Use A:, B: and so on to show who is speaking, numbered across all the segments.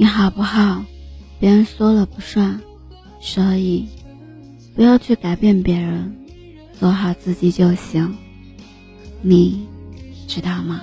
A: 你好不好，别人说了不算，所以不要去改变别人，做好自己就行，你知道吗？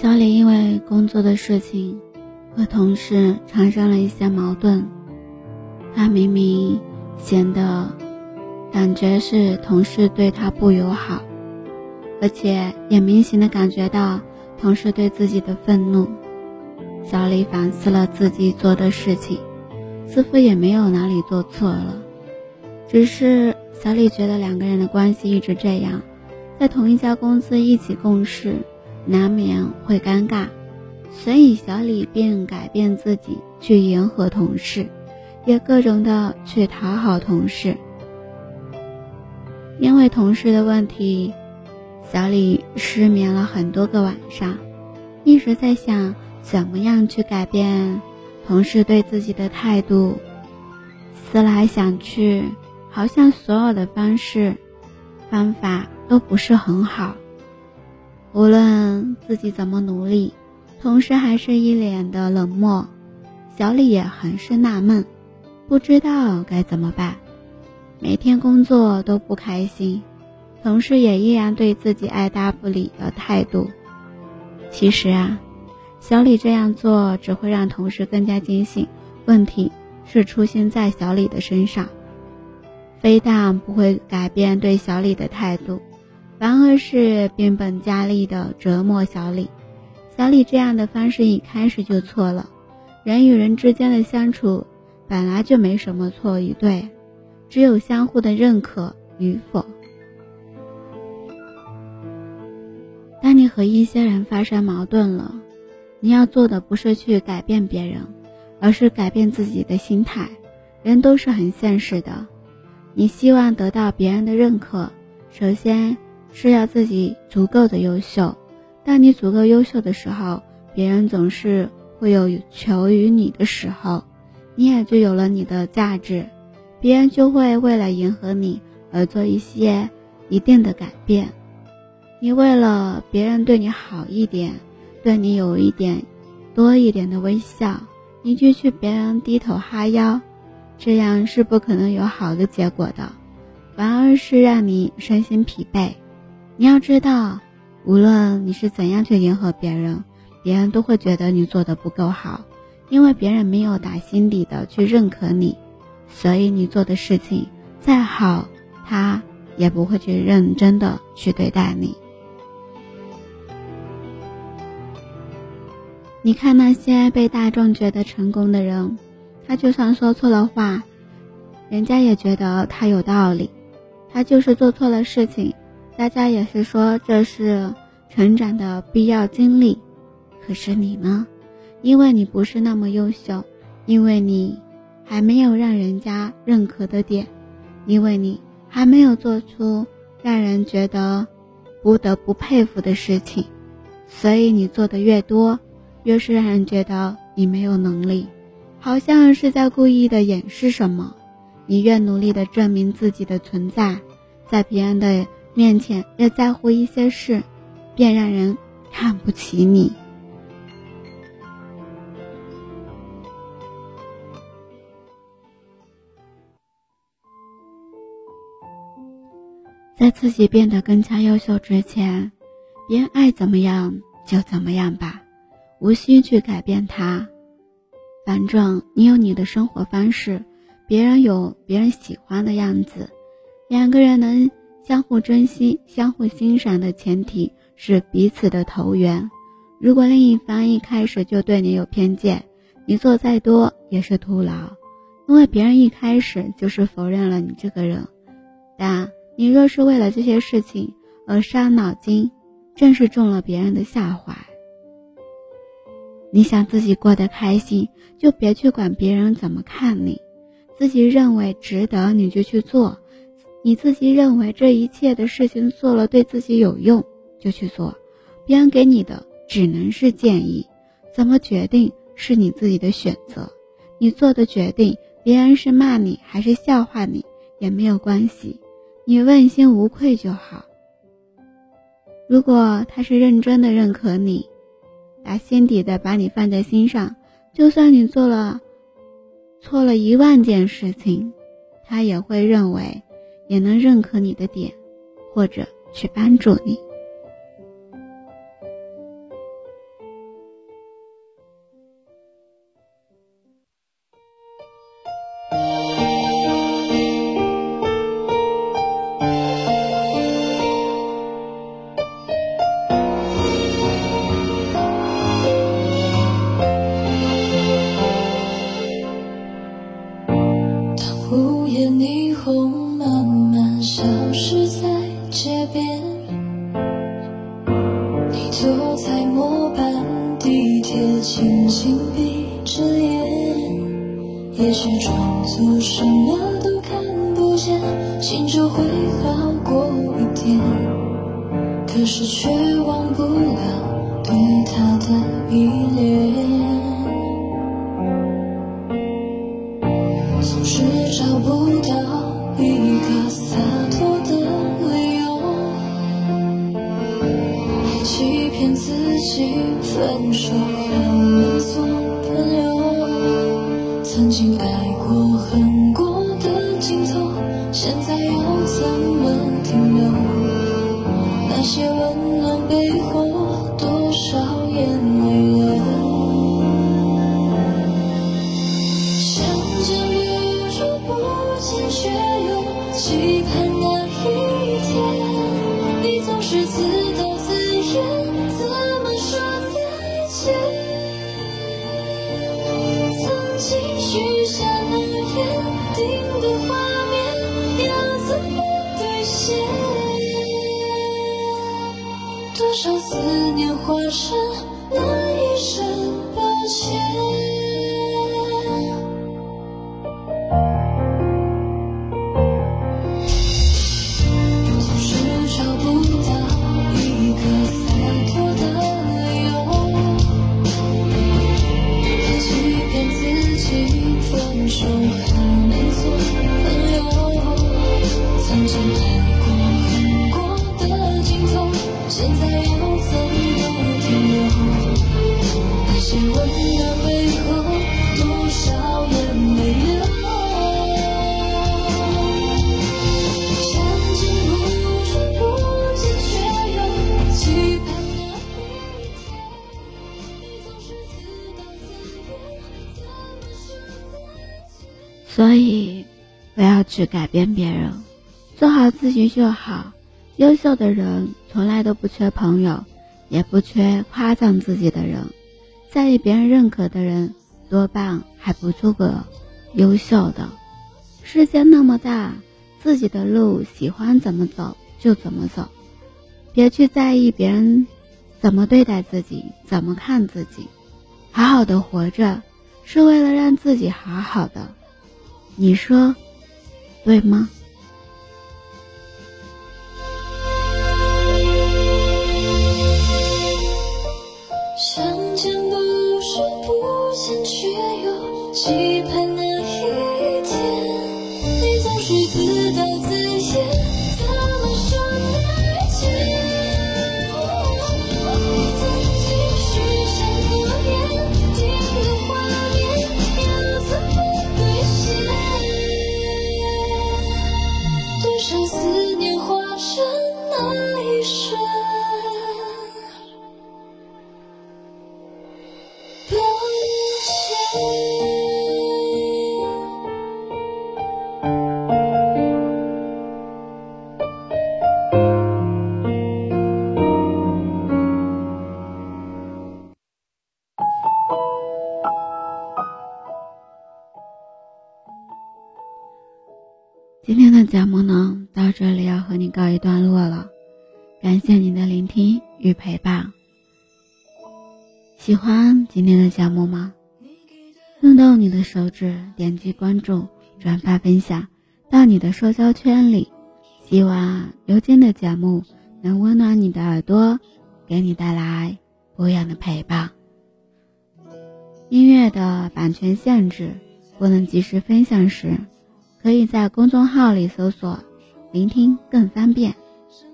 A: 小李因为工作的事情和同事产生了一些矛盾，他明明显得感觉是同事对他不友好，而且也明显的感觉到同事对自己的愤怒。小李反思了自己做的事情，似乎也没有哪里做错了，只是小李觉得两个人的关系一直这样，在同一家公司一起共事。难免会尴尬，所以小李便改变自己去迎合同事，也各种的去讨好同事。因为同事的问题，小李失眠了很多个晚上，一直在想怎么样去改变同事对自己的态度。思来想去，好像所有的方式方法都不是很好。无论自己怎么努力，同事还是一脸的冷漠。小李也很是纳闷，不知道该怎么办。每天工作都不开心，同事也依然对自己爱答不理的态度。其实啊，小李这样做只会让同事更加坚信问题是出现在小李的身上，非但不会改变对小李的态度。反而是变本加厉的折磨小李。小李这样的方式一开始就错了。人与人之间的相处本来就没什么错与对，只有相互的认可与否。当你和一些人发生矛盾了，你要做的不是去改变别人，而是改变自己的心态。人都是很现实的，你希望得到别人的认可，首先。是要自己足够的优秀。当你足够优秀的时候，别人总是会有求于你的时候，你也就有了你的价值。别人就会为了迎合你而做一些一定的改变。你为了别人对你好一点，对你有一点多一点的微笑，你就去别人低头哈腰，这样是不可能有好的结果的，反而是让你身心疲惫。你要知道，无论你是怎样去迎合别人，别人都会觉得你做的不够好，因为别人没有打心底的去认可你，所以你做的事情再好，他也不会去认真的去对待你。你看那些被大众觉得成功的人，他就算说错了话，人家也觉得他有道理，他就是做错了事情。大家也是说这是成长的必要经历，可是你呢？因为你不是那么优秀，因为你还没有让人家认可的点，因为你还没有做出让人觉得不得不佩服的事情，所以你做的越多，越是让人觉得你没有能力，好像是在故意的掩饰什么。你越努力的证明自己的存在，在别人的。面前越在乎一些事，便让人看不起你。在自己变得更加优秀之前，别人爱怎么样就怎么样吧，无需去改变他。反正你有你的生活方式，别人有别人喜欢的样子。两个人能相互珍惜、相互欣赏的前提是彼此的投缘。如果另一方一开始就对你有偏见，你做再多也是徒劳，因为别人一开始就是否认了你这个人。但你若是为了这些事情而伤脑筋，正是中了别人的下怀。你想自己过得开心，就别去管别人怎么看你。自己认为值得，你就去做；你自己认为这一切的事情做了对自己有用，就去做。别人给你的只能是建议，怎么决定是你自己的选择。你做的决定，别人是骂你还是笑话你也没有关系。你问心无愧就好。如果他是认真的认可你，打心底的把你放在心上，就算你做了错了一万件事情，他也会认为也能认可你的点，或者去帮助你。
B: 也许装作什么都看不见，心就会好过一点。可是却忘不了对他的依恋，思念化身
A: 所以，不要去改变别人，做好自己就好。优秀的人从来都不缺朋友，也不缺夸赞自己的人。在意别人认可的人，多半还不做个优秀的。世界那么大，自己的路喜欢怎么走就怎么走，别去在意别人怎么对待自己，怎么看自己。好好的活着，是为了让自己好好的。你说，对吗？节目呢，到这里要和你告一段落了。感谢你的聆听与陪伴。喜欢今天的节目吗？动动你的手指，点击关注、转发、分享到你的社交圈里。希望如今的节目能温暖你的耳朵，给你带来不一样的陪伴。音乐的版权限制不能及时分享时，可以在公众号里搜索“聆听更方便”。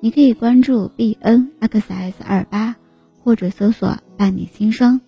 A: 你可以关注 b n x s 二八，或者搜索“伴你心声”。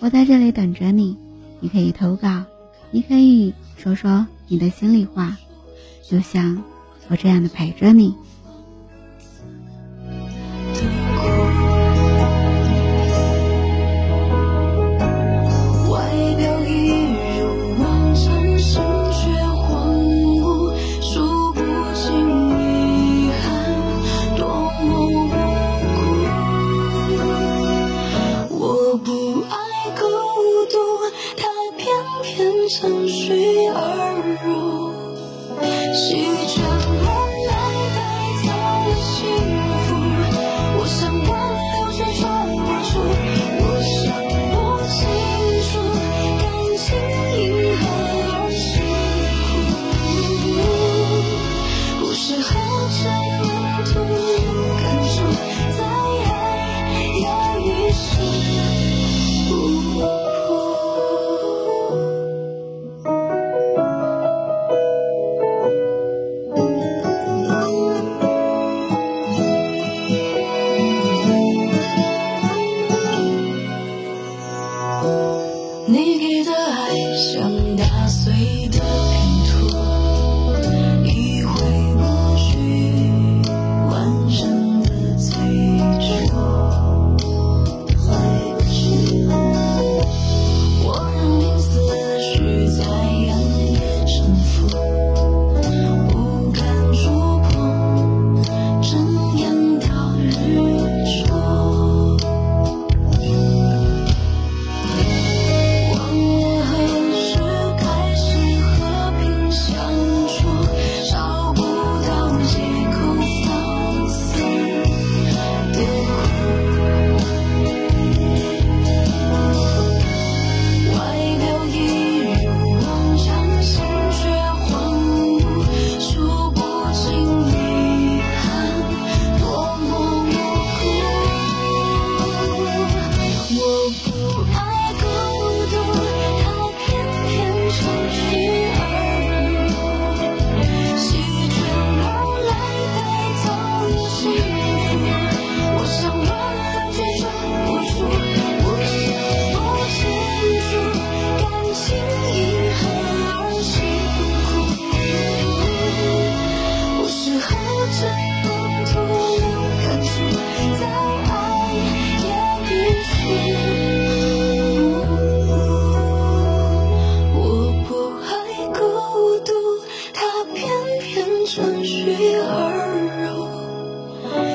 A: 我在这里等着你。你可以投稿，你可以说说你的心里话，就像我这样的陪着你。
B: 说。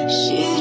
B: 心